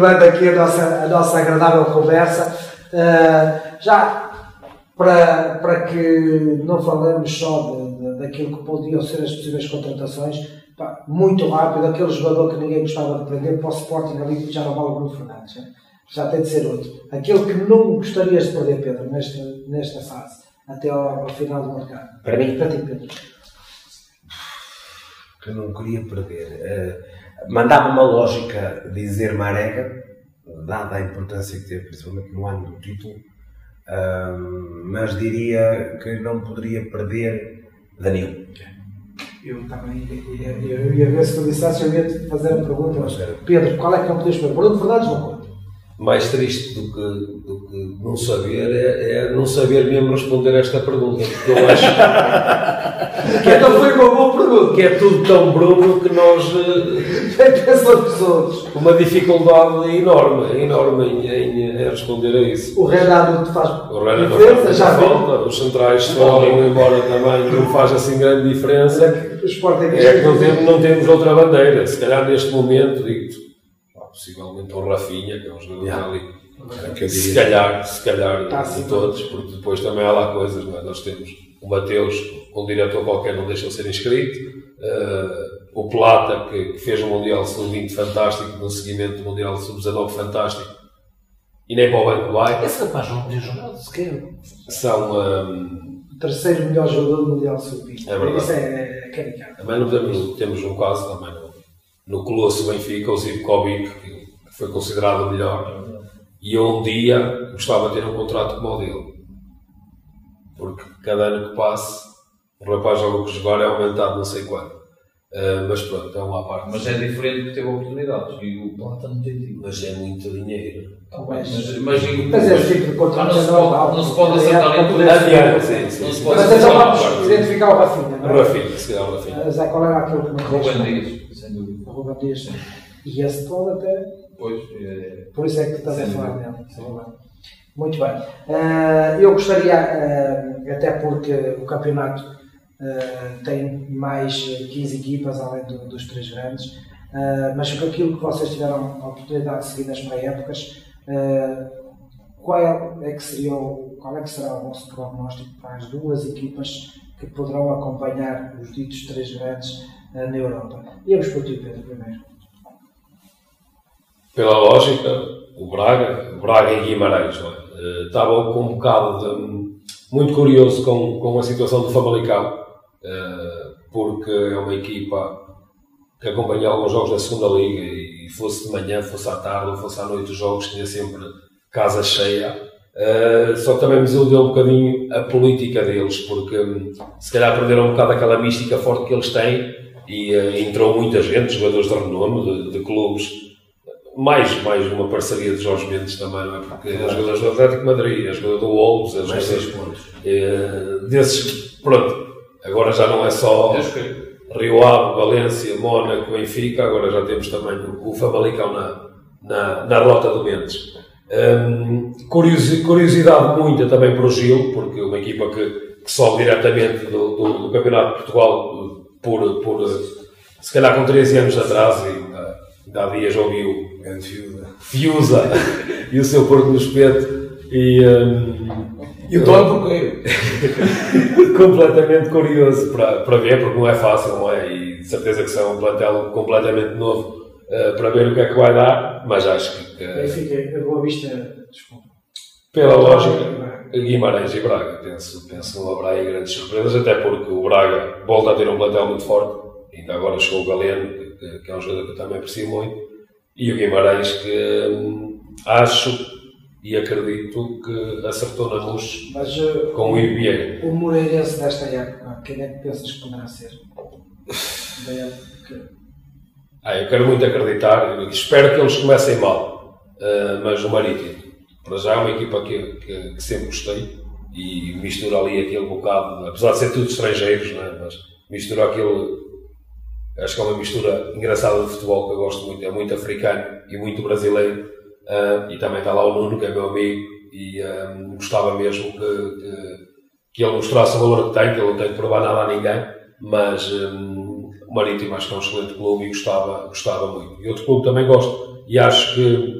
continuando aqui a nossa, a nossa agradável conversa, uh, já para, para que não falemos só de, de, daquilo que podiam ser as possíveis contratações, pá, muito rápido, aquele jogador que ninguém gostava de vender para o Sporting ali já não vale o Bruno Fernandes. Né? Já tem de ser outro. Aquele que não gostarias de perder, Pedro, nesta, nesta fase, até ao, ao final do mercado. Para mim? Para ti, Pedro. Que eu não queria perder. Uh, Mandava uma lógica dizer Marega, dada a importância que teve, principalmente no ano do título, mas diria que não poderia perder Danilo. Eu também ia, ia, ver se tu dissesse, eu ia te fazer a pergunta. Pedro, qual é que não podias perder? Bruno Fernandes não mais triste do que, do que não saber é, é, não saber mesmo responder a esta pergunta. Porque eu acho que, é então foi uma boa pergunta. Que é tudo tão Bruno que nós pessoas. uma dificuldade enorme, enorme em, em, em, responder a isso. O Renato te faz o Renato diferença, já falta, os centrais foram embora também, não faz assim grande diferença. É, é que não temos, não temos outra bandeira. Se calhar neste momento, digo possivelmente o Rafinha, que é um jogador ali. É se calhar, se calhar tá, de todos, porque depois também há lá coisas, não é? Nós temos o Mateus, um diretor qualquer não deixa de ser inscrito, uh, o Plata, que, que, fez um Mundial Sub-20 fantástico, no seguimento do Mundial Sub-19 fantástico, e nem para o banco vai. Esse rapaz não podia jogar sequer. São. Um, o terceiro melhor jogador do Mundial Sub-20. É verdade. Isso é, é caricato. Também não temos, temos um caso também no, Colosso Benfica, o Zivkovic, que foi considerado o melhor. E eu um dia gostava de ter um contrato como o dele. Porque cada ano que passe, o rapaz joga que jogar é aumentado não sei quanto. Uh, mas pronto, é uma parte. Mas é diferente que teve oportunidades e o Plata não tem tido. Mas é muito dinheiro. Então, mas, mas, mas, mas é tipo de contrato não, se pode, não se pode acertar em tudo. Adiante, sim, sim. Não se pode mas então vamos identificar o Rafinha. Não é? O Rafinha, se calhar o Rafinha. Zé, qual era aquele que não Ruben Dias, Dias, E esse pode até. Pois, é... Por isso é que estás a falar dele. Muito bem. Uh, eu gostaria, uh, até porque o campeonato Uh, tem mais 15 equipas além do, dos três grandes, mas com aquilo que vocês tiveram a oportunidade de seguir nas pré-épocas, qual é, é, que seria o, qual é que será o vosso prognóstico para as duas equipas que poderão acompanhar os ditos três grandes na Europa? E vamos para o Pedro primeiro. Pela lógica, o Braga, o Braga e Guimarães, é? estava com um bocado de, muito curioso com, com a situação do Famalicão eh, porque é uma equipa que acompanha alguns jogos da segunda liga e fosse de manhã, fosse à tarde ou fosse à noite os jogos, tinha sempre casa cheia. Uh, só que também me desiludeu um bocadinho a política deles, porque um, se calhar perderam um bocado aquela mística forte que eles têm e uh, entrou muita gente, jogadores de renome, de, de, clubes, mais, mais uma parceria de Jorge Mendes também, não é? Porque é jogadores do Atlético Madrid, é jogador do Wolves, é jogador uh, desses, pronto, Agora já não é só Rio Ave, Valência, Mónaco, Benfica, agora já temos também o Famalicão na, na, na rota do Mendes. Um, curiosidade muita também para o Gil, porque uma equipa que, que sobe diretamente do, do, do, Campeonato de Portugal por, por se calhar com 13 anos atrás, e há dias ouviu Fiusa e o seu Porto no espeto. E, um, e o Tony Porqueiro. completamente curioso para, para ver, porque não é fácil, não é? E de certeza que são um plantel completamente novo uh, para ver o que é que vai dar, mas acho que. Uh, Benfica, a Boa Vista, desculpa. Pela lógica, Guimarães e Braga, penso, penso que não haverá aí grandes surpresas, até porque o Braga volta a ter um plantel muito forte, ainda agora chegou o Galeno, que, que é um jogador que eu também aprecio muito, e o Guimarães, que hum, acho e acredito que acertou na luz Mas, uh, com o Ibier. O Moreirense desta época, quem é que pensas que poderá ser? Da época. Ah, eu quero muito acreditar, espero que eles comecem mal, uh, mas o Marítimo, para já é uma equipa que, que, que, sempre gostei e mistura ali aquele bocado, apesar de ser tudo estrangeiros, não é? mas mistura aquele, acho que é uma mistura engraçada de futebol que eu gosto muito, é muito africano e muito brasileiro Uh, e também está lá o Nuno, que é meu amigo, e um, gostava mesmo que, que, que, ele mostrasse o valor que tem, que ele não tem que provar nada a ninguém, mas um, o Marítimo acho que é um excelente clube e gostava, gostava muito. E outro clube também gosto, e acho que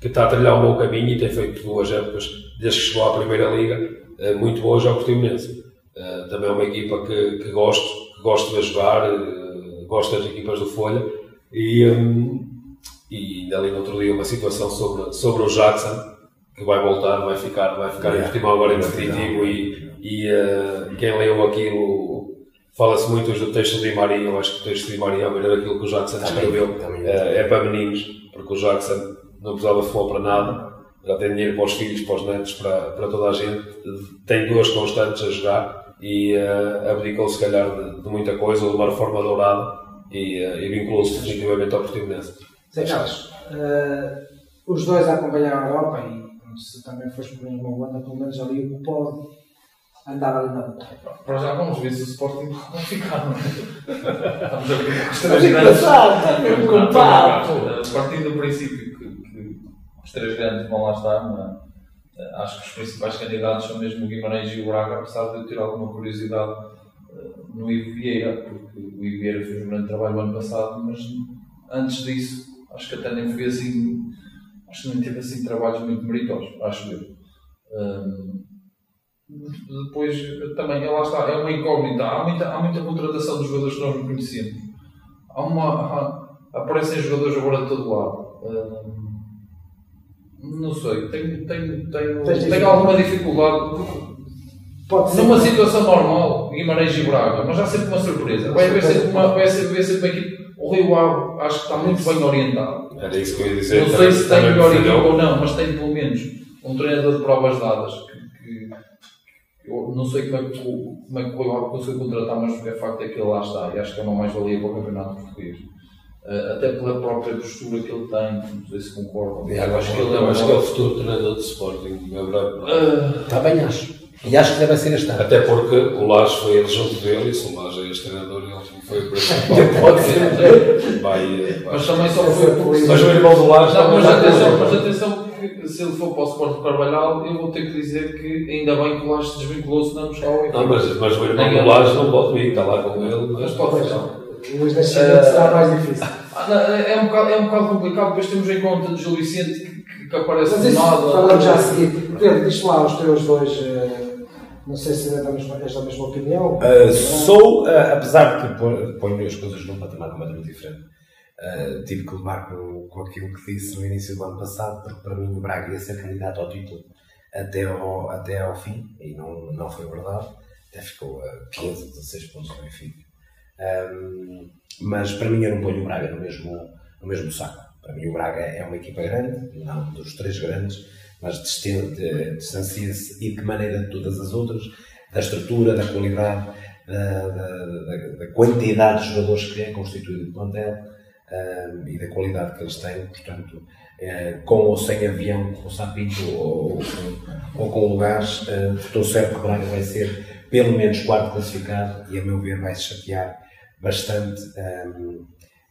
que está a trilhar um bom caminho e tem feito duas épocas, desde que chegou à Primeira Liga, eh, muito boas ao Portimonense. Eh, também é uma equipa que, que gosto, que gosto de jogar, eh, gosto das equipas do Folha. E, hum, e ainda ali no outro dia uma situação sobre, sobre o Jackson que vai voltar, vai ficar, vai ficar em Portimão agora em definitivo e, e uh, quem leu aquilo fala-se muito hoje do texto de Maria, eu acho que o texto de Maria, a ver aquilo que o Jackson escreveu, uh, é para meninos, porque o Jackson não precisava de futebol para nada, já tem dinheiro para os filhos, para os netos, para, para toda a gente, tem duas constantes a jogar e uh, abdicou se calhar de, de, muita coisa, de uma reforma dourada e, uh, e vinculou-se definitivamente ao Portimonense. Zé Carlos, uh, os dois a acompanhar a Europa e se também foste por uma banda, pelo menos ali o pode andar ali na luta. Para já vamos ver se o Sporting vai ficar, não é? Estamos a ver os três grandes. Está mesmo com Partindo do princípio os três grandes vão lá estar, mas eh, acho que os principais candidatos são mesmo o Guimarães e o Braga, apesar de eu ter alguma curiosidade eh, no Ivo Vieira, porque o Ivo Vieira fez um grande trabalho no ano passado, mas antes disso acho que até nem foi assim acho que nem teve assim trabalhos muito meritosos, acho eu. Um, depois também, lá está, é uma incógnita. Há muita, há muita contratação dos jogadores que nós não conhecemos. Há uma, há, aparecem jogadores agora de todo lado. Um, não sei, tenho, tenho, tenho, tenho alguma dificuldade. Pode ser. Numa situação normal, Guimarães e Braga, mas há sempre uma surpresa. Vai haver sempre uma, vai ser, vai ser uma equipe. O Rio Ave acho que está muito bem orientado. Era isso que eu ia dizer. Não sei se tem melhor equipa ou não, mas tem pelo menos um treinador de provas dadas que, que eu não sei como é que, como é que o Rio conseguiu contratar, mas o facto é que ele lá está e acho que é uma mais-valia para o campeonato português. Uh, até pela própria postura que ele tem, não sei se concordam. Eu acho, que ele, é, acho que é o futuro treinador de Sporting. Uh, está bem, acho. E acho que deve ser este ano. Até porque o Lage foi ele junto dele e se o Lage é este treinador, ele foi o principal. Pode ser. Vai, mas também só foi. Mas o irmão do Lage. Não, mas atenção, mas atenção que se ele for para o Sport Carvalhal, eu vou ter que dizer que ainda bem que o Lage se desvinculou, senão nos está Não, mas, mas o irmão do Lage não pode vir, está lá com ele. Mas pode ficar. O Luís Nascimento será mais difícil. Ah, é, um bocado, é um bocado complicado, depois temos em conta de Gil Vicente que, que aparece Mas isso falamos já a seguir. Pedro, diz lá os teus dois. Uh não sei se é da mesma, és da mesma opinião. Uh, sou, uh, apesar de que ponho as coisas num patamar completamente diferente. Uh, tive que levar com, com aquilo que disse no início do ano passado, porque para mim o Braga ia ser candidato ao título até ao, até ao fim, e não, não foi verdade. Até ficou a 15, 16 pontos do Benfica. Um, mas para mim eu não ponho o Braga no mesmo, no mesmo saco. Para mim o Braga é uma equipa grande, não dos três grandes, mas distancia-se e de que maneira de todas as outras, da estrutura, da qualidade, da, da, da, da quantidade de jogadores que é constituído o plantel um, e da qualidade que eles têm, portanto, uh, com ou sem avião, com sapinho ou, ou, ou, com lugares, uh, estou certo que o Braga vai ser pelo menos quarto classificado e, a meu ver, vai se chatear bastante um,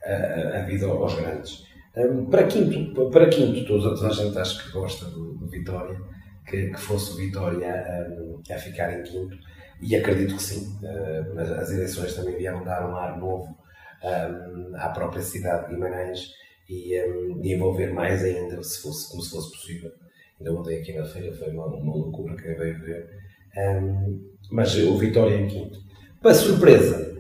a, a vida aos grandes. Um, para quinto, para quinto toda a gente acho que gosta do, do Vitória, que, que, fosse o Vitória um, a ficar em quinto, e acredito que sim. Uh, as eleições também vieram dar um ar novo um, à própria cidade de Guimarães e, e, envolver mais ainda, se fosse, como se fosse possível. Ainda ontem aqui na feira foi uma, uma loucura que veio ver. mas o Vitória em quinto. Para surpresa,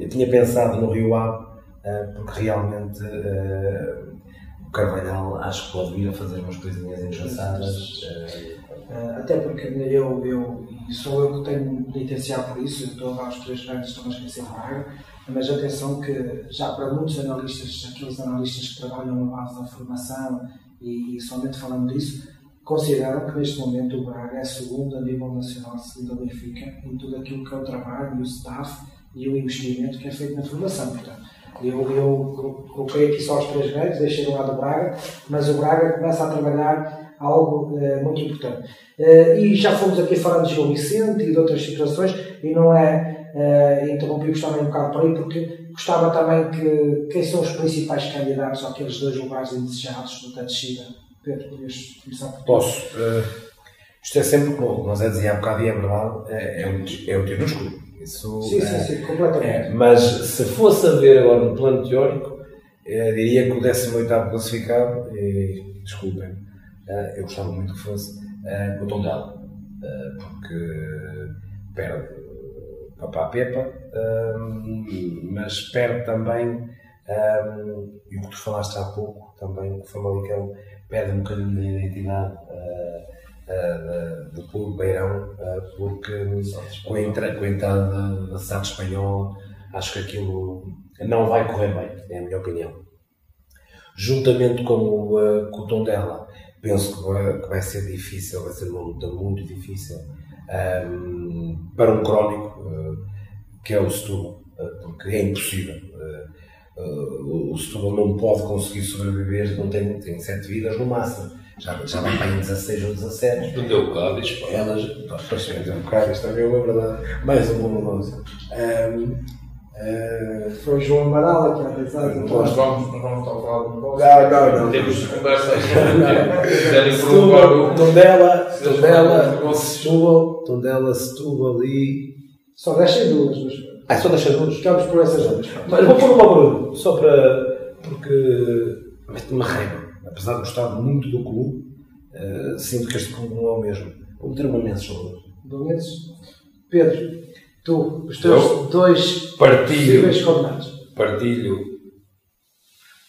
eu tinha pensado no Rio Ave eh, porque realmente uh, o Carvalhal acho que pode vir a fazer umas coisinhas engraçadas. Uh, até porque eu, eu, sou eu que tenho de licenciar por isso, eu estou lá os três grandes, estou a esquecer Braga, mas atenção que já para muitos analistas, aqueles analistas que trabalham na base da formação e, e somente falando disso, consideram que neste momento o Braga é segundo a nível nacional, segundo a Benfica, em tudo aquilo que é o trabalho, e o staff e o investimento que é feito na formação. Portanto, eu, eu coloquei aqui só os três grandes, deixei do lado do Braga, mas o Braga começa a trabalhar algo uh, muito importante. Uh, e já fomos aqui falando de João Vicente e de outras situações, e não é uh, interrompi-vos também um bocado por aí, porque gostava também que quem são os principais candidatos àqueles dois lugares indesejados da descida. Pedro, podias começar por Posso. Uh, isto é sempre como nós é dizia há bocado e é verdade, é, é um, é um tiro no escuro. Isso, sim, é, sim, sim, completamente. É, mas se fosse a ver agora no plano teórico, Eu diria que o 18 classificado, e, desculpem, uh, eu gostava muito que fosse uh, o Tondela, porque perde papá Pepa, mas perde também, e o que tu falaste há pouco, também o Famalicão perde um bocadinho da identidade uh, do clube Beirão, uh, porque com a, entra, entrada da, SAD espanhola, acho que aquilo não vai correr bem, é a minha opinião. Juntamente com o, uh, com o Tondela, penso que vai, que vai, ser difícil, vai ser uma luta muito difícil um, para um crónico, uh, que é o Setúbal, porque é impossível. O Setúbal não pode conseguir sobreviver, não tem, tem sete vidas no máximo já, já vai para em 16 ou 17. Vendeu o Cádiz, pá. Elas, depois vendeu o Cádiz, também é uma verdade. Mais um bom. Um, uh, Foi o João Amaral aqui a pensar. Nós vamos, nós vamos estar a falar. Não, não, não. Temos conversa aí. Se quiserem provar o. Tondela, Tondela, Setúbal, Tondela, Setúbal e. Só deixem duas, mas. Ah, só deixa duas? Ficamos por essas duas. Mas vou pôr uma Bruno, só para. porque. mete-me raiva apesar de gostar muito do clube, uh, sinto que este clube não é o mesmo. Vou meter uma Menses sobre Menses. Pedro, tu, os teus Eu dois partilho, condenados. Partilho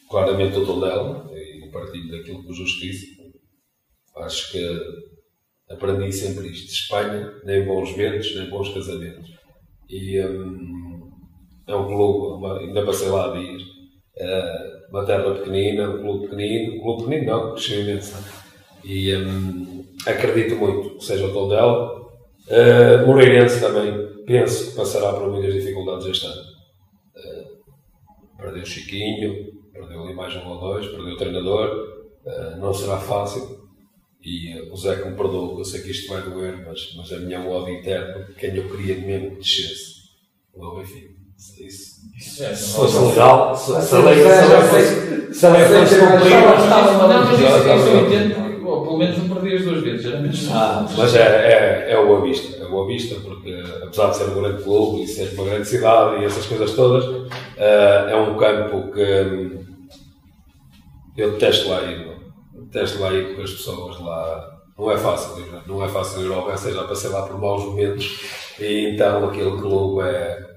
claramente o Tondela e partilho daquilo que o Justiça. Acho que aprendi sempre isto. Espanha, nem bons ventos, nem bons casamentos. E hum, é um clube, ainda passei lá a dias. Uh, uma terra pequenina, um clube pequenino, um clube pequenino não, cresceu imenso. E um, acredito muito que seja o Tondela. Uh, Moreirense também penso que passará por muitas dificuldades este ano. Uh, perdeu Chiquinho, perdeu ali mais um ou dois, perdeu o treinador, uh, não será fácil. E uh, o Zé que me perdoou, eu sei que isto vai doer, mas, mas a minha ódio interno, quem eu queria mesmo que descesse, o Benfica. Isso, isso é, se fosse legal, se, se a lei fosse se a lei fosse cumprida. Não, mas isso eu entendo, porque pelo menos não perdi as duas vezes, era menos ah, Mas é, é, é o Boa Vista, é o Boa Vista, porque apesar de ser um grande clube e ser uma grande cidade e essas coisas todas, uh, é um campo que hum, eu detesto lá ir, detesto lá ir porque as pessoas lá. Não é fácil, não é fácil ir ao Bessa, já passei lá por maus momentos e então aquele clube é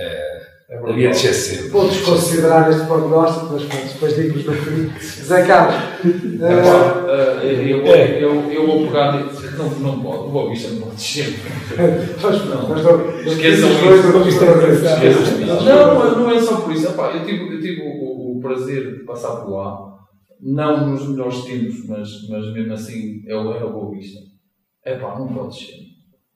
é, é havia de ser cedo. Vou desconsiderar este prognóstico, mas pronto, depois digo-vos no fim. Zé Carlos. Uh, eu, eu, eu, eu vou pegar. Não, não pode, o Boa Vista não pode descer. Mas não, mas não. Esqueçam isso. Não, não é só por isso. Epá, eu tive, eu tive o, o, prazer de passar por lá, não nos melhores tempos, mas, mas mesmo assim é o, é Vista. É pá, não pode descer.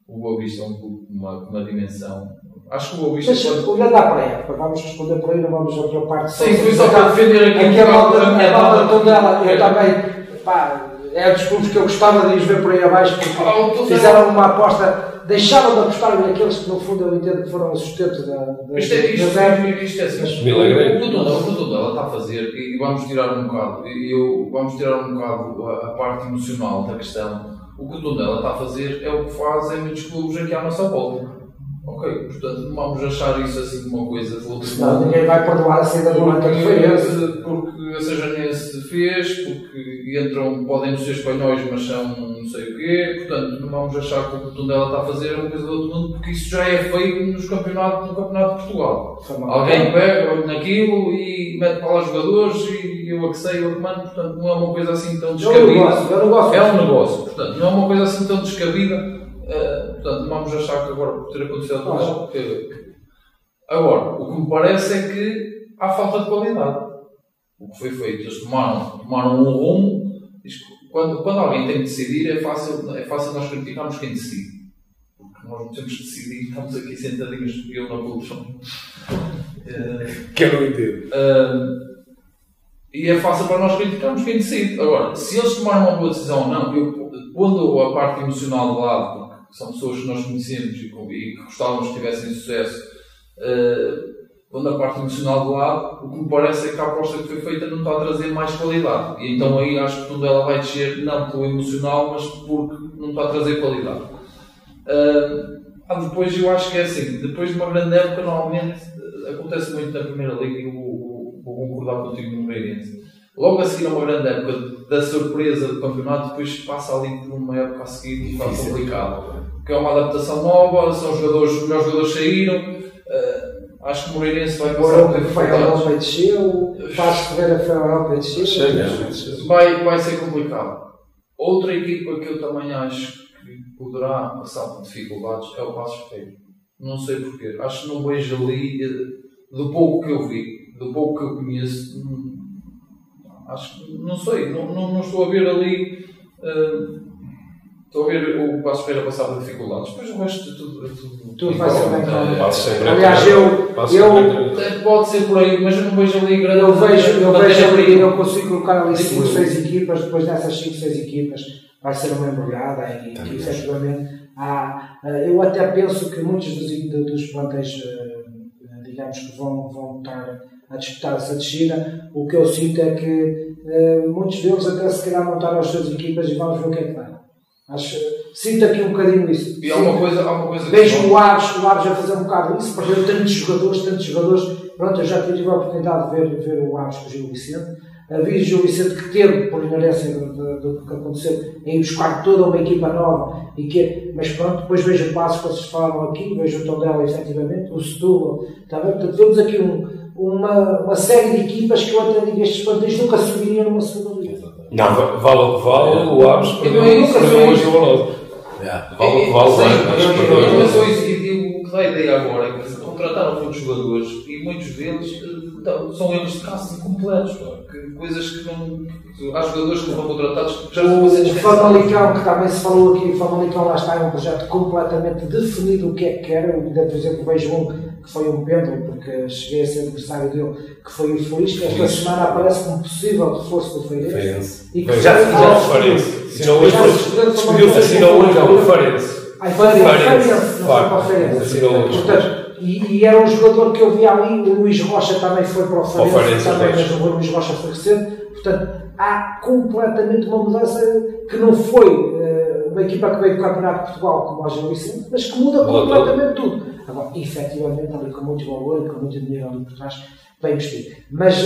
O Boa Vista é um clube com uma, uma dimensão Acho que o Vista. Mas pode... olhando à praia, vamos responder por aí, não vamos a outra parte. Sim, foi só para defender aqui. Aqui a malta, a toda eu também, pá, é dos clubes que eu gostava de os ver por aí abaixo, porque ah, fizeram uma aposta, deixaram de apostar naqueles que no fundo eu entendo que foram o sustento da. da isto é, isto, é, isto é assim. O que o Tondela está a fazer, e vamos tirar um bocado, e eu, vamos tirar um bocado a, a parte emocional da questão. O que o Tondela está a fazer é o que fazem muitos clubes aqui à nossa volta Ok, portanto não vamos achar isso assim uma coisa de outro Não, ninguém vai perdoar a saída do que foi Porque a Sejanense fez, porque entram, podem ser espanhóis, mas são não sei o quê, portanto não vamos achar que o que o Tondela está a fazer é uma coisa do outro mundo, porque isso já é feito nos campeonatos, no Campeonato de Portugal. Alguém pega naquilo e mete para lá jogadores e eu a que sei, eu mando, portanto não é uma coisa assim tão descabida. É um negócio, portanto não é uma coisa assim tão descabida Uh, portanto, não vamos achar que agora, por ter acontecido tudo, que... Agora, o que me parece é que há falta de qualidade. O que foi feito, eles tomaram, tomaram um rumo. Quando, quando alguém tem que decidir, é fácil, é fácil nós criticarmos quem decide. Porque nós não temos que decidir, estamos aqui sentadinhos, eu na. Uh, que eu não entendo. Uh, e é fácil para nós criticarmos quem decide. Agora, se eles tomaram uma boa decisão ou não, eu, pondo a parte emocional de lado, são pessoas que nós conhecemos e, que gostávamos que tivessem sucesso, uh, quando a parte emocional do lado, o que me parece é que a aposta que foi feita não está a trazer mais qualidade. E então aí acho que tudo ela vai descer, não pelo emocional, mas porque não está a trazer qualidade. Uh, ah, depois eu acho que é assim, depois de uma grande época, normalmente acontece muito na Primeira Liga e o, o, vou concordar contigo no Moreirense. Logo a seguir a uma grande época da surpresa do campeonato, depois passa ali por uma época a seguir e fica complicado. Porque é uma adaptação nova, são jogadores, os melhores jogadores saíram. Uh, acho que o Moreirense vai passar por dificuldades. Foi a Europa desceu, Passos Ferreira foi a Europa e desceu. Vai, vai ser complicado. Outra equipa que eu também acho que poderá passar por dificuldades é o Passos Ferreira. Não sei porquê. Acho que não vejo ali, eh, do pouco que eu vi, do pouco que eu conheço, Acho que, não sei, não, não, não estou a ver ali. Uh, estou a ver o Passo Espera passar por dificuldades, depois o resto de tudo. tudo, tudo vai ser bem claro. Aliás, eu. eu pode ser por aí, mas eu não vejo ali grande. Eu vejo, eu vejo ali, eu consigo colocar ali 5, 6 equipas, depois dessas 5, 6 equipas vai ser uma embrulhada e, e efetivamente há. Eh, eu até penso que muitos dos, dos plantéis, eh, digamos que vão, vão estar a disputar essa descida, o que eu sinto é que uh, muitos deles até se calhar montaram as suas equipas e vamos ver o que é que dá. Acho, sinto aqui um bocadinho isso. E uma coisa, há uma coisa Vejo o Aves, o Aves a fazer um bocado isso, perdeu tantos jogadores, tantos jogadores. Pronto, eu já tive a oportunidade de ver, ver o Aves com o Gil Vicente. Vi o Gil Vicente que teve, por inerência do, que aconteceu, em buscar toda uma equipa nova, e que, mas pronto, depois vejo o passo que vocês falaram aqui, vejo o Tondela efetivamente, o Setúbal, está bem? Portanto, vemos aqui um, uma, uma série de equipas que eu até digo estes plantéis nunca subiriam numa segunda liga. Não, vale o que vale, o Aves perdeu hoje o Ronaldo. Vale o que vale, mas hoje o que dá a ideia agora é que contrataram muitos jogadores e muitos deles então, são erros de caça incompletos. Coisas que não. Há jogadores que foram contratados que já O Famalicão, que também se falou aqui, o Famalicão lá está, é um projeto completamente definido o que é que quer. Eu ainda, por exemplo, vejo um que foi um pêndulo, porque cheguei a ser adversário dele, que foi o Feliz, que esta semana aparece como possível reforço do Feirense. E que já já o Farense. Assinou hoje, despediu-se, assinou hoje ao Farense. Ai, Farense, não foi para o Farense. Portanto, e, e, era um jogador que eu vi ali, o Luís Rocha também foi para o Farense também, mas o Luís Rocha foi recente. Portanto, há completamente uma mudança que não foi uh, uma equipa que veio do Campeonato de Portugal como a Gil Vicente, mas que muda completamente tudo. Agora, efetivamente, ali com muito valor, com muito dinheiro ali por trás, bem investido. Mas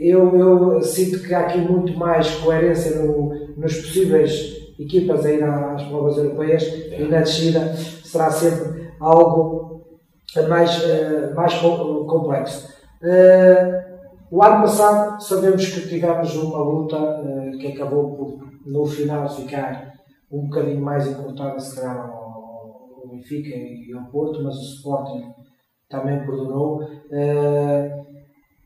eu, eu sinto que há aqui muito mais coerência no, nos possíveis equipas a ir às provas europeias e na descida será sempre algo mais, uh, mais complexo. Uh, o ano passado sabemos que tivemos uma luta que acabou por, no final, ficar um bocadinho mais encurtada, se calhar, o Benfica e ao Porto, mas o Sporting também perdurou. Uh,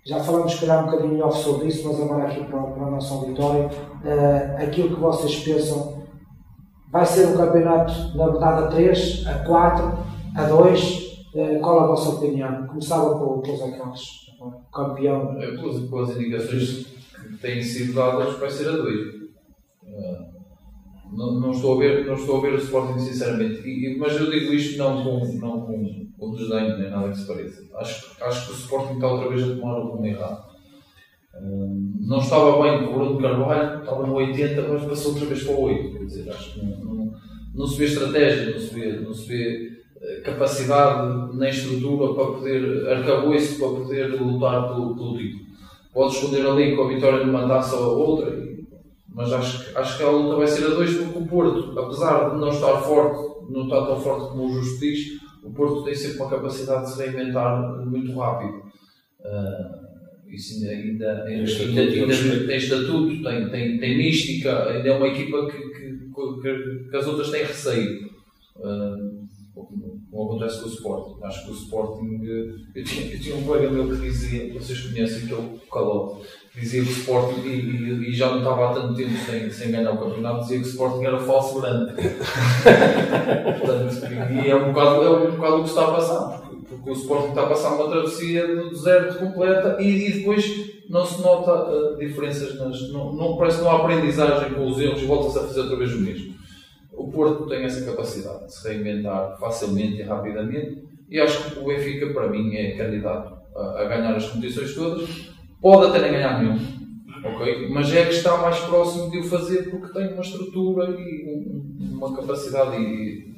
já falamos, se calhar, um bocadinho melhor sobre isso, mas agora aqui para, para a nossa auditório, uh, aquilo que vocês pensam vai ser um campeonato, na verdade, a 3, a 4, a 2. Uh, qual a vossa opinião? Começava pelo José Carlos, campeão. Com as indicações que têm sido dadas, vai ser a 2. Não, não, estou a ver, não estou a ver o Sporting sinceramente, e, mas eu digo isto não com, não com, com desdenho nem nada que se pareça. Acho, acho que o Sporting está outra vez a tomar rumo errado. Um, não estava bem com o Bruno Carvalho, estava no 80, mas passou outra vez para o 8. Quer dizer, acho que não, não, não se vê estratégia, não se vê, não se vê eh, capacidade nem estrutura para poder, arcabouço para poder lutar pelo, pelo título. Pode esconder ali com a vitória de uma taça ou outra mas acho, acho que a luta vai ser a dois porque o Porto, apesar de não estar forte, não está tão forte como o Justo diz, o Porto tem sempre uma capacidade de se reinventar muito rápido. Uh, isso ainda, ainda, ainda, ainda, tem estatuto, tem, tem, tem mística, ainda é uma equipa que, que, que, que as outras têm receio. Uh, como acontece com o Sporting. Acho que o Sporting. Eu tinha, eu tinha um colega meu que dizia, vocês conhecem, que é o Calote, dizia que o Sporting, e, e, já não estava há tanto tempo sem, sem ganhar o campeonato, dizia que o Sporting era falso grande. Portanto, e é um, bocado, é um bocado o que está a passar, porque, porque o Sporting está a passar uma travessia do deserto completa e, e depois não se nota uh, diferenças, nas, não, não, parece que não há aprendizagem com os erros e volta-se a fazer outra vez o mesmo. O Porto tem essa capacidade de se reinventar facilmente e rapidamente e acho que o Benfica, para mim, é candidato a, a ganhar as competições todas. Pode até nem ganhar nenhum, ok? Mas é que está mais próximo de o fazer porque tem uma estrutura e uma capacidade e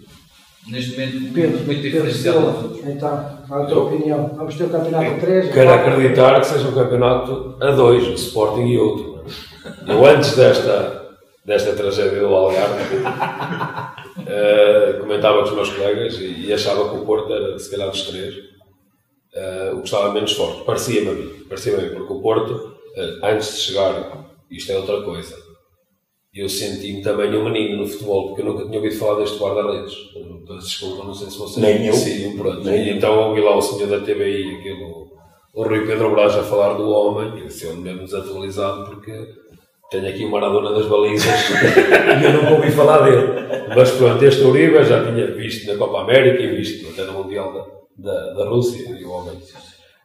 neste momento Pedro, muito outros. então, qual a tua opinião? Vamos ter o campeonato a 3? Quero acreditar que seja um campeonato a dois, o Sporting e outro. Eu antes desta, desta tragédia do Algarve, eh, comentava com os meus colegas e, e achava que o Porto era, se calhar, dos três, eh, o que estava menos forte. Parecia-me a mim, parecia-me a mim, porque o Porto, eh, antes de chegar, isto é outra coisa, eu senti-me também um menino no futebol, porque eu nunca tinha ouvido falar deste guarda-redes. Eu desculpa, não sei se vocês Nem eu. conheciam, pronto. Nem E então ouvi lá o senhor da TBI, aquele, o Rui Pedro Braz, a falar do homem, eu mesmo desatualizado, porque tenho aqui o Maradona das balizas e eu nunca ouvi falar dele. Mas pronto, este Uribe já tinha visto na Copa América e visto até no Mundial da, da, da Rússia, e o homem.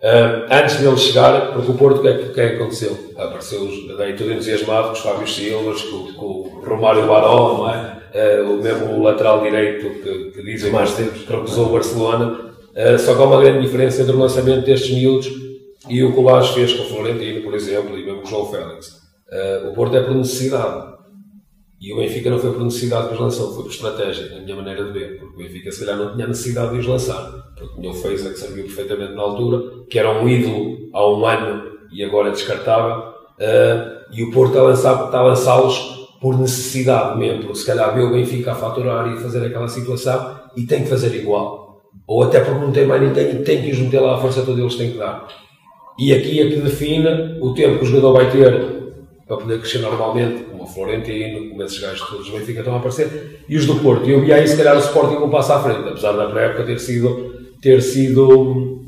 Ah, antes dele chegar, porque o Porto, o que é que, é aconteceu? Apareceu daí tudo entusiasmado com os Fábio Silvas, com, com o Romário Barão, não é? Ah, o mesmo lateral direito que, que dizem mais tempos que recusou o Barcelona. Ah, só que há uma grande diferença entre o lançamento destes miúdos e o que o Lage fez com o Florentino, por exemplo, e mesmo com o João Félix. O Porto é por necessidade. E o Benfica não foi por necessidade que os lançou, foi por estratégia, na minha maneira de ver. Porque o Benfica, se calhar, não tinha necessidade de os lançar. Tinha o Feiza, que serviu perfeitamente na altura, que era um ídolo há um ano e agora é descartável. Ah, e o Porto está a lançar- está a lançá-los por necessidade mesmo. Porque se calhar vê o Benfica a faturar e fazer aquela situação e tem que fazer igual. Ou até porque não tem mais ninguém tem que os meter lá a força toda eles têm que dar. E aqui é que define o tempo que o jogador vai ter para poder crescer normalmente, como o Florentino, como esses gajos todos do Benfica estão a aparecer, e os do Porto. Eu vi aí, se calhar, o Sporting um passo à frente, apesar da pré-época ter sido, ter sido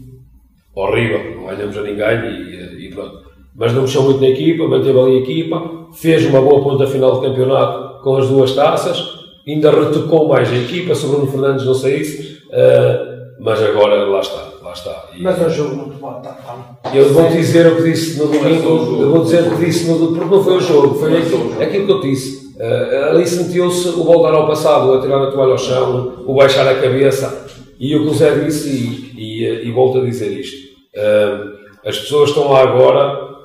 horrível, não ganhamos a ninguém e, e pronto. Mas não mexeu muito na equipa, manteve ali a equipa, fez uma boa ponta final de campeonato com as duas taças, ainda retocou mais a equipa, se o Bruno Fernandes não saísse, ah, mas agora lá está, lá está. E- Mas é um jogo muito bom. Tá, tá. eu vou dizer o que disse no domingo, eu vou dizer o que disse no domingo, porque não foi o jogo, foi aquilo, aquilo que eu disse. Eh, ali sentiu-se o voltar ao passado, o atirar a toalha ao chão, o baixar a cabeça. E o que o disse, e, e, e volto a dizer isto: eh, as pessoas que estão lá agora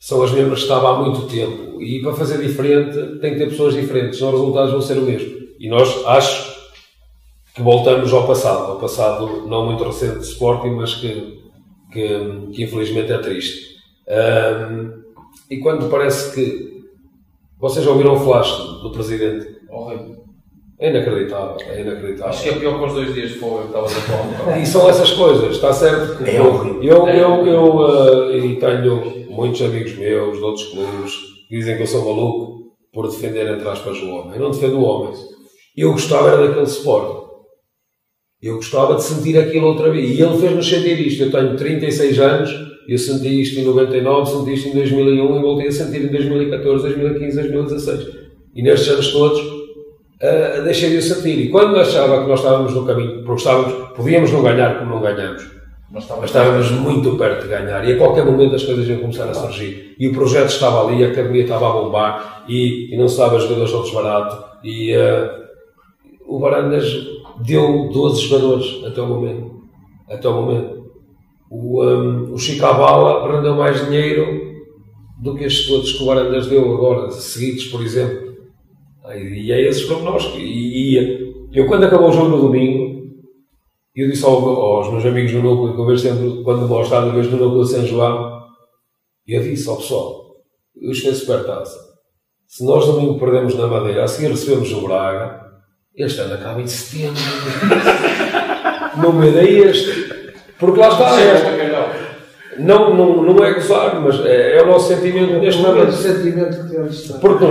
são as mesmas que estavam há muito tempo. E para fazer diferente, tem que ter pessoas diferentes, senão os resultados vão ser o mesmo. E nós, acho que voltamos ao passado, ao passado não muito recente de Sporting, mas que, que, que infelizmente é triste. E quando parece que. Vocês ouviram o flash do presidente? Horrível. É inacreditável, é inacreditável. Acho que é pior que os dois dias foi que estavas a falar. E são essas coisas, está certo? que É eu, horrível. eu, eu, eu, eh, e tenho muitos amigos meus de outros clubes que dizem que eu sou maluco por defender, entre aspas, o homem. Eu não defendo o homem. Eu gostava era daquele suporte. Eu gostava de sentir aquilo outra vez. E ele fez-me sentir isto. Eu tenho 36 anos, eu senti isto em 99, senti isto em 2001 e voltei a sentir em 2014, 2015, 2016. E nestes anos todos, uh, deixei de o sentir. E quando achava que nós estávamos no caminho, porque estávamos, podíamos não ganhar como não ganhamos, Mas estava mas estávamos muito perto de ganhar. E a qualquer momento as coisas iam começar a surgir. E o projeto estava ali, a academia estava a bombar, e, e não se dava jogadores todos barato. E uh, o Barandas deu 12 jogadores até o momento. Até o momento. O, um, o Chicabala rendeu mais dinheiro do que estes todos que o Barandas deu agora, seguidos, por exemplo. E é esses prognósticos. E, e eu, quando acabou o jogo no domingo, eu disse ao, aos meus amigos no núcleo, que eu vejo sempre, quando vou ao eu vejo no núcleo de São João, eu disse ao pessoal, isto é supertaça. Se nós domingo perdemos na Madeira, a seguir recebemos o Braga, este ano acaba em setembro. não me dei este. Porque lá está. É, não, não, não é gozar, mas é, é o nosso sentimento neste O momento. sentimento que temos. Porque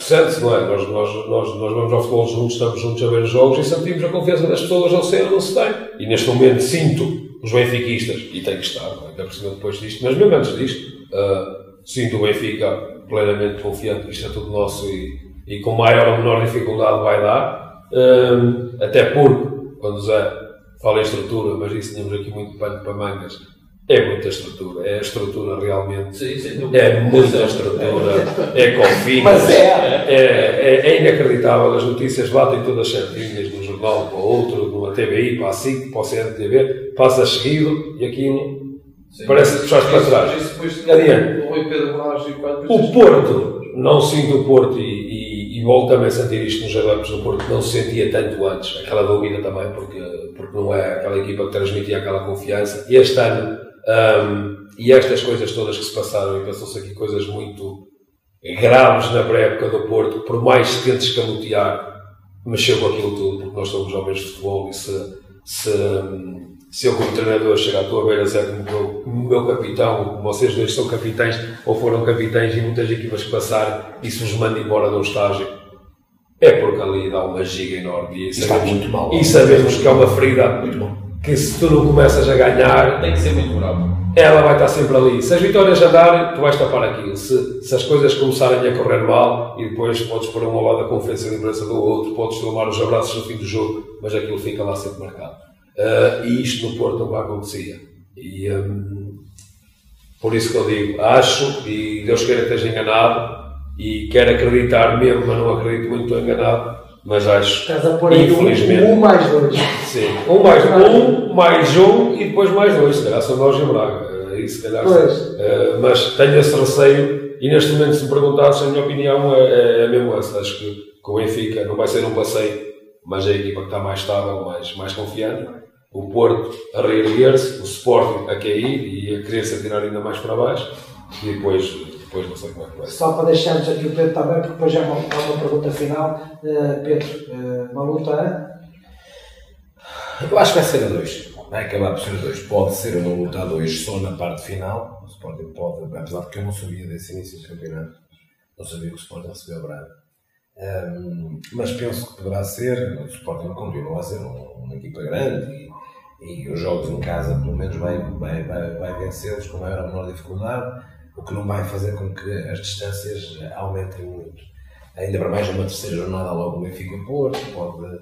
sente-se, não é? Nós, nós, nós, nós vamos ao futebol juntos, estamos juntos a ver os jogos e sentimos a confiança das pessoas ao ser não se tem. E neste momento sinto os benfiquistas, e tem que estar, não é? É por cima depois disto, mas mesmo antes disto, ah, sinto o Benfica plenamente confiante que isto é tudo nosso e, e com maior ou menor dificuldade vai dar. Até porque, quando o Zé fala em estrutura, mas isso tínhamos aqui muito pano para mangas, é muita estrutura, é a estrutura realmente. Sim, sim. É muita estrutura, é confinho, Mas é. é, é, é inacreditável. As notícias batem todas certinhas de um jornal para outro, numa TVI, para a SIC, para o CNTV, passa seguido e aquilo Sim. parece que puxaste para trás. Isso Adiante. o Porto, não sinto o Porto e, e- e volto a sentir isto nos adeptos do Porto, não se sentia tanto antes, aquela dúvida também, porque, porque não é aquela equipa que transmitia aquela confiança. E este ano, um, e estas coisas todas que se passaram, e passou-se aqui coisas muito graves na pré-época do Porto, por mais que tentes escamotear, mexeu com aquilo tudo, porque nós somos jovens de futebol e se, se, se eu como treinador chegar à tua beira dizer que o meu, meu capitão, vocês dois são capitães ou foram capitães e muitas equipas que passaram, isso vos manda embora de um estágio, é porque ali dá uma giga enorme e sabemos, muito mal, e sabemos que é uma ferida. Muito mal. Que se tu não começas a ganhar tem que ser muito bravo ela vai estar sempre ali. Se as vitórias andarem, tu vais tapar aquilo. Se, se as coisas começarem a correr mal e depois podes pôr um lado a confiança e a lembrança do outro, podes tomar os abraços no fim do jogo, mas aquilo fica lá sempre marcado. Uh, e isto no Porto não acontecia. E um, por isso que eu digo, acho, e Deus queira que esteja enganado, e quero acreditar mesmo, mas não acredito muito, estou enganado, mas acho. Estás a pôr aí um, um mais dois. Sim, um mais um, mais um e depois mais dois. Se calhar são nós em Braga. Aí se calhar. Uh, mas tenho esse receio e neste momento, se me perguntasse, a minha opinião é, é, é mesmo essa. Acho que, que o Benfica não vai ser um passeio, mas é a equipa que está mais estável, mais, mais confiante. O Porto a reerguer-se, o Sporting a cair e a querer se atirar ainda mais para baixo. E depois depois não sei como é que vai. Só para deixarmos aqui o Pedro também, porque depois já há uma, uma pergunta final. Uh, Pedro, uh, uma luta Eu acho que vai ser a dois. Vai acabar por ser a dois. Pode ser uma luta a dois só na parte final. O Sporting pode, apesar de que eu não sabia desse início do campeonato. Não sabia que o Sporting recebeu a Braga. Um, mas penso que poderá ser. O Sporting continua a ser uma equipa grande e, e os jogos em casa, pelo menos, vai, vai, vai, vai vencê-los com maior ou menor dificuldade o que não vai fazer com que as distâncias aumentem muito. Ainda para mais uma terceira jornada logo o Benfica Porto, pode,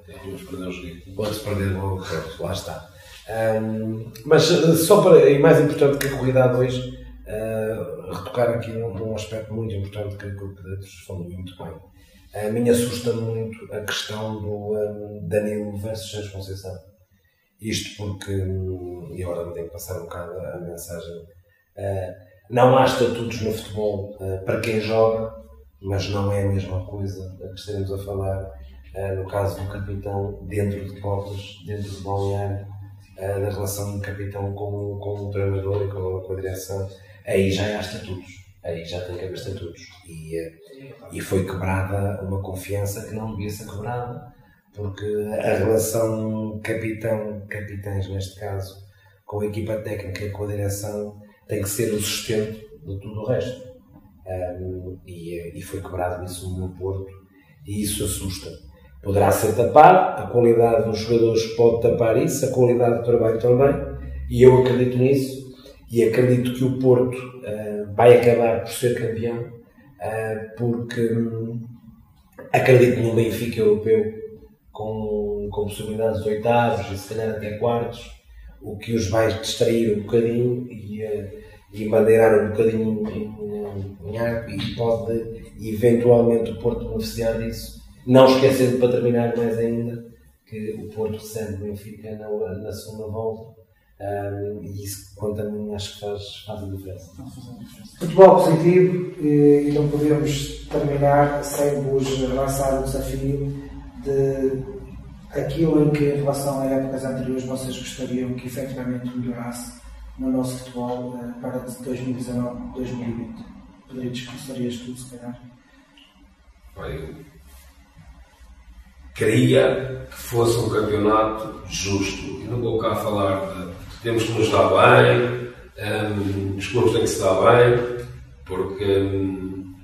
pode-se perder logo, pronto, lá está. Um, mas eh, só para, e mais importante que a corrida a dois, uh, retocar aqui num, num, aspecto muito importante que, que o Pedro falou muito bem. A mim assusta muito a questão do um, Danilo versus Santos Conceição. Isto porque, hum, e agora me tenho que passar um bocado a mensagem, uh, não há estatutos no futebol uh, para quem joga, mas não é a mesma coisa a que estaremos a falar uh, no caso do capitão dentro de portas, dentro do balneário, uh, da relação do capitão com, com o treinador e com, com a direção. Aí já há estatutos, aí já tem que haver estatutos. E, e foi quebrada uma confiança que não devia ser quebrada, porque a relação capitão-capitães, neste caso, com a equipa técnica e com a direção tem que ser o sustento de tudo o resto. Um, e, e, foi quebrado isso no Porto, e isso assusta. Poderá ser tapado, a qualidade dos jogadores pode tapar isso, a qualidade do trabalho também, e eu acredito nisso, e acredito que o Porto uh, vai acabar por ser campeão, uh, porque um, acredito no Benfica europeu com, com possibilidades de oitavos e se calhar até quartos, o que os vai distrair um bocadinho e, uh, e bandeirar um bocadinho em, em arco e pode eventualmente o Porto beneficiar disso. Não esquecendo para terminar mais ainda que o Porto recebe o Benfica na, na segunda volta. Um, e isso, quanto a mim, acho que faz, faz a diferença. Futebol positivo e, e não podemos terminar sem vos lançar o desafio de aquilo que, em relação a épocas anteriores, vocês gostariam que efetivamente melhorasse no nosso futebol uh, para 2019-2020? Poderias, gostarias tu, se calhar? Eu queria que fosse um campeonato justo. E não vou cá falar de temos que nos dar bem, um, ehm, os clubes têm que se dar bem, porque um,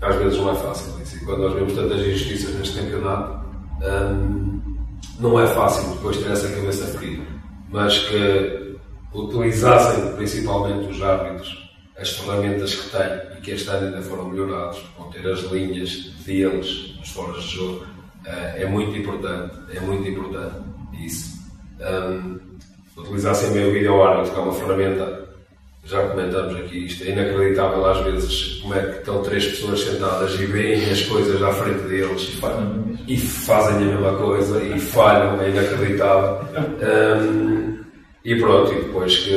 às vezes não é fácil. E quando nós vemos tantas injustiças neste campeonato, não é fácil depois ter essa cabeça fria, mas que utilizassem principalmente os árbitros as ferramentas que têm e que este ano ainda foram melhorados, vão ter as linhas deles nos foros de jogo, uh, é muito importante, é muito importante isso. Um, utilizassem bem o vídeo árbitro, que é uma ferramenta já comentamos aqui isto, é inacreditável às vezes como é que estão três pessoas sentadas e veem as coisas à frente deles e, fazem, e fazem a mesma coisa e falham, é inacreditável. Um, e pronto, e depois que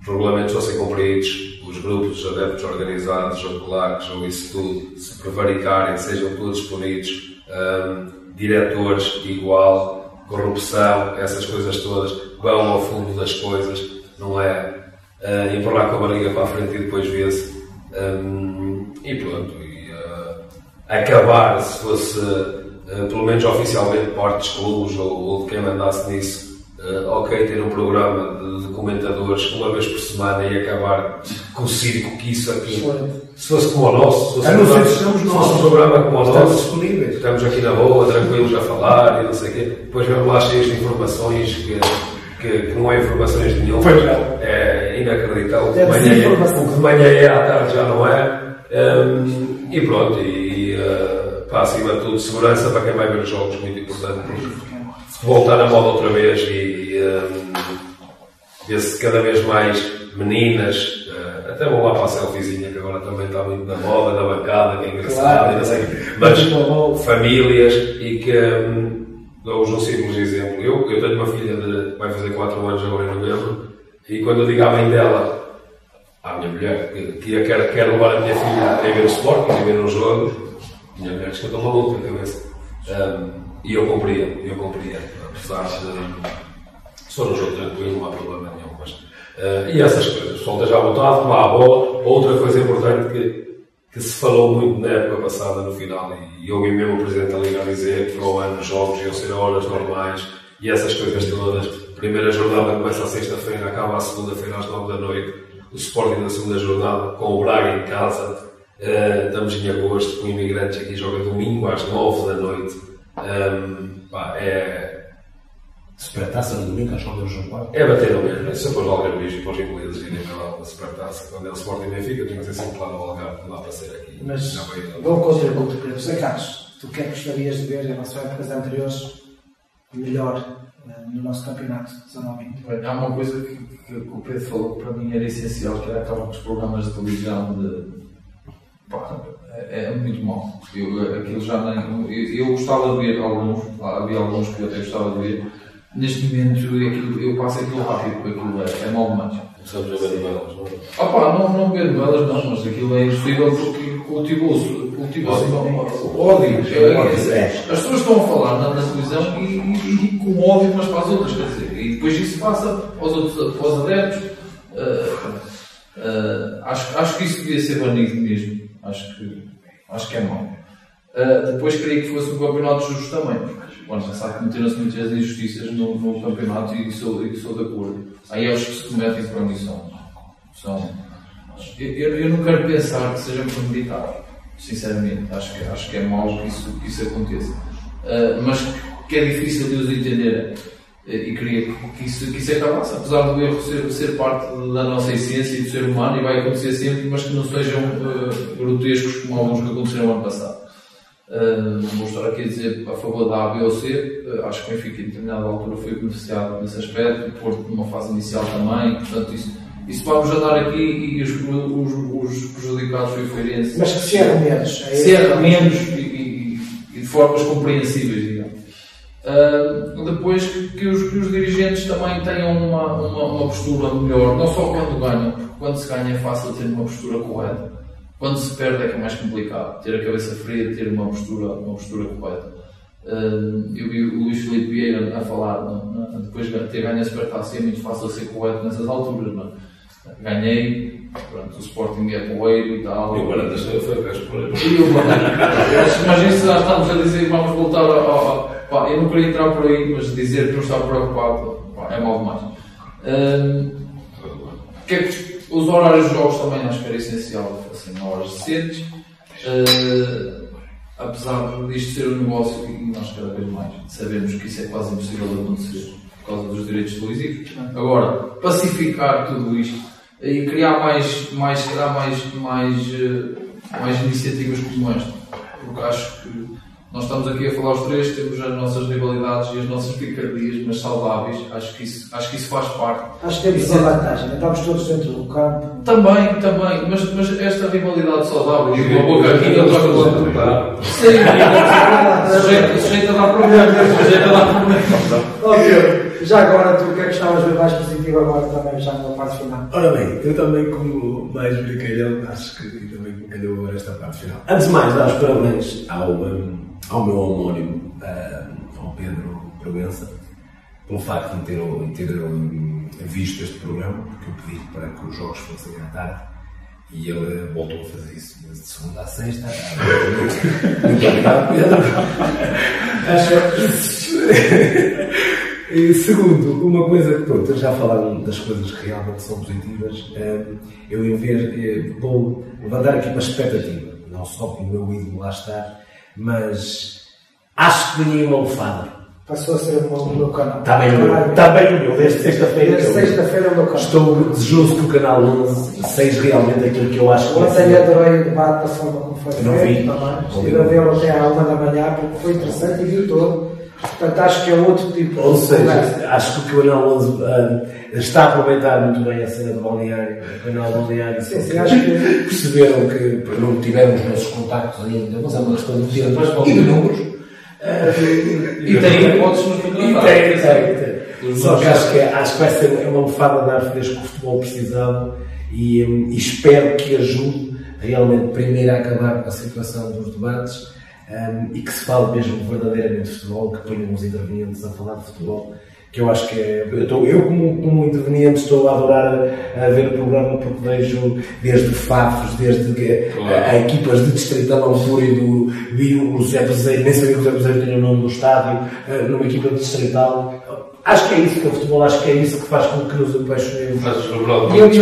os regulamentos fossem cumpridos, os grupos, os adeptos organizados, ou claques, ou isso tudo, se prevaricarem, sejam todos punidos, um, diretores igual, corrupção, essas coisas todas, vão ao fundo das coisas, não é uh, empurrar com a barriga para a frente e depois vê-se. Um, e pronto, e, uh, acabar, se fosse, uh, pelo menos oficialmente, parte dos clubes ou, ou de quem mandasse nisso, Uh, ok, ter um programa de, de, comentadores uma vez por semana e acabar com o circo que isso aqui. Se fosse como o nosso, se fosse, a não programa, se fosse um programa como o nosso, disponíveis. estamos aqui na boa, tranquilos a falar e não sei o quê. Depois vemos lá cheios de informações que, que, que não é informações de nenhum. É inacreditável. O que, manhã é, o que de manhã é, à tarde já não é. Um, e pronto, e uh, para acima de tudo, segurança para quem vai ver os jogos, muito importante. Voltar na moda outra vez e um, ver-se cada vez mais meninas, uh, até vou lá para a selfiezinha que agora também está muito na moda, na bancada, que é engraçado, claro. sei, mas famílias e que um, dou-vos um simples exemplo. Eu, eu tenho uma filha de vai fazer 4 anos agora em novembro e quando eu à mãe dela, à minha mulher, que, que eu quero, quero levar a minha filha a ver o esporte, a ver os jogos, minha mulher diz que eu estou maluco na cabeça. Um, e eu compreendo, eu compreendo. Apesar de. Se for um jogo tranquilo, não há problema nenhum. Mas, uh, e essas coisas. O pessoal esteja à vontade, tomar a bola. Outra coisa importante que, que se falou muito na época passada, no final, e, e ouvi mesmo o Presidente da Liga dizer que para o ano os jogos iam ser horas normais e essas coisas todas. Primeira jornada começa a sexta-feira, acaba a segunda-feira às nove da noite. O Sporting na segunda jornada, com o Braga em casa. Uh, estamos em agosto, com imigrantes aqui joga domingo às nove da noite. Um, pá, é. Supertaça no domingo, acho que é o João É bater no mesmo. Se eu pôs o Algarve e para os ingleses irem para lá a Supertaça, quando ele Sporting e Benfica, tinha que ser sempre lá no Algarve, lá para ser aqui. Mas, bom contributo, Pedro. Sei, Carlos, tu que é que gostarias de ver em relação a épocas anteriores melhor uh, no nosso campeonato 19 Há uma coisa que, que, o Pedro falou que para mim era essencial, que era aqueles programas de televisão de. Pá, é, é muito mau. Eu, aquilo já nem. Eu, eu, gostava de ver alguns, havia alguns que eu até gostava de ver. Neste momento aquilo, eu passo aquilo rápido, porque aquilo é, é mau demais. Sabes a ver novelas, não é? Ah pá, não, não ver novelas não, mas aquilo é impossível porque cultivou-se cultivou ódio. As pessoas estão a falar na, televisão e, com ódio umas para as outras, quer dizer, e depois isso passa aos, outros, para os adeptos. Uh, uh, acho, acho que isso devia ser banido mesmo. Acho que Acho que é mau. Uh, depois queria que fosse um campeonato justo também. O ano passado cometeram-se muitas injustiças no, no campeonato e sou, e sou de acordo. Aí os que se cometem para mim são. são eu, eu não quero pensar que seja premeditado, sinceramente. Acho que, acho que é mau que isso, que isso aconteça. Uh, mas que é difícil de os entender e queria que isso, que isso acabasse, apesar do erro ser, ser parte da nossa essência e do ser humano e vai acontecer sempre, mas que não sejam uh, grotescos como alguns que aconteceram no ano passado. Uh, vou estar aqui a dizer a favor da A, B ou C, uh, acho que o Benfica em determinada altura foi beneficiado nesse aspecto, o Porto numa fase inicial também, portanto isso, isso vamos andar aqui e os, os, os prejudicados Feirense. Mas que se erra menos. Se erra menos e, e, e de formas compreensíveis, digamos. Uh, depois que os, que os, dirigentes também tenham uma, uma, uma, postura melhor, não só quando ganham, porque quando se ganha é fácil ter uma postura correta, quando se perde é que é mais complicado, ter a cabeça fria, ter uma postura, uma postura correta. Uh, eu vi o Luís Filipe Vieira a falar, não, não, depois de ter ganho a Supertaça é muito fácil ser correto nessas alturas, não é? Ganhei, pronto, o Sporting é poeiro e tal. E o Barandas foi o gajo por aí. Mas isso já estamos a dizer, vamos voltar ao Pá, eu não queria entrar por aí, mas dizer que não estava preocupado pá, é mal demais. Um, que é que os horários de jogos também acho que era essencial, assim, horas decentes. Uh, apesar disto ser um negócio e nós cada vez mais sabemos que isso é quase impossível de acontecer por causa dos direitos televisivos. Agora, pacificar tudo isto e criar mais, mais, criar mais, mais, eh, mais iniciativas como esta, porque acho que nós estamos aqui a falar os três, temos as nossas rivalidades e as nossas picardias, mas saudáveis. Acho que isso, acho que isso faz parte. Acho que temos uma vantagem, estamos todos dentro do campo. Também, também, mas, mas esta rivalidade saudável e uma boa carrinha troca do outro. Sim, sujeito a dar problemas, sujeito a dar problemas. Já agora, tu o que é que estavas a ver mais positivo agora também, já na parte final? Ora bem, eu também, como mais brincalhão, acho que também me calhou agora esta parte final. Antes de mais, dar os parabéns ao, ao meu homónimo, ao Pedro Provença, pelo facto de ter, ter visto este programa, porque eu pedi para que os jogos fossem à tarde e ele voltou a fazer isso de segunda a sexta. Muito obrigado, Pedro. E segundo, uma coisa que, pronto, já falaram das coisas que realmente são positivas, eu em vez, vou levantar aqui uma expectativa, não só pelo meu ídolo lá estar, mas acho que ganhei uma lufada. Passou a ser o meu, canal. Está bem, o meu, está bem o meu, desde sexta-feira. Desde sexta-feira é o meu canal. Estou desejoso que o canal 11 seja realmente aquilo que eu acho que é. Ontem adorei o debate da forma como foi feito. Não vi. Estive a vê-lo até à uma da manhã porque foi interessante e viu todo. Portanto, acho que é outro tipo Ou de seja, conversa. acho que o Canal 11 uh, está a aproveitar muito bem a cena do balneário. O Canal balneário Sim, sim, acho que perceberam que não tiveram os nossos contactos ainda, mas é uma questão de tempo e de números. E tem hipóteses no E campeonato. tem, tem, tem. Só que acho que, acho que vai ser uma lefada de ar fresco que o futebol precisava e, e espero que ajude realmente primeiro a acabar com a situação dos debates hum, e que se fale mesmo verdadeiramente de futebol, que ponham os intervenientes a falar de futebol. Que eu acho que é. Eu, estou, eu como, como interveniente, estou a adorar a, a ver o programa porque vejo desde Fafos, desde que, Claro. a, a equipas de Distrital Altura e do. Vi o José Bezeiro, nem sabia que o José Bezeiro tinha o nome do estádio, eh, numa equipa de Distrital. Acho que é isso que é o futebol, acho que é isso que faz com que nos apaixonemos. Mas o Ronaldo E eu, e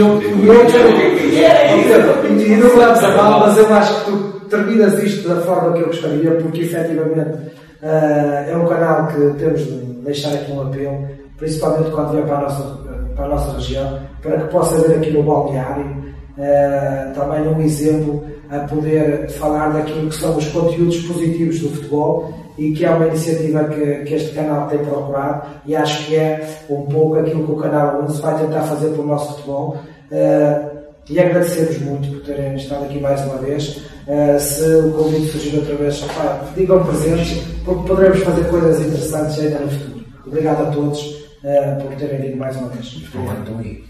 e não leves a mal, mas eu acho que tu terminas isto da forma que eu gostaria, porque efetivamente ah, é um canal que temos de deixar aqui um apelo, principalmente quando vier para a nossa, para a nossa região, para que possa haver aqui no balneário ah, também um exemplo a poder falar daquilo que são os conteúdos positivos do futebol e que é uma iniciativa que, que este canal tem procurado e acho que é um pouco aquilo que o canal 11 vai tentar fazer para o nosso futebol. Ah, e agradecemos muito por terem estado aqui mais uma vez. Uh, se o convite surgir outra vez, digam presentes, porque poderemos fazer coisas interessantes ainda no futuro. Obrigado a todos uh, por terem vindo mais uma vez. Aí.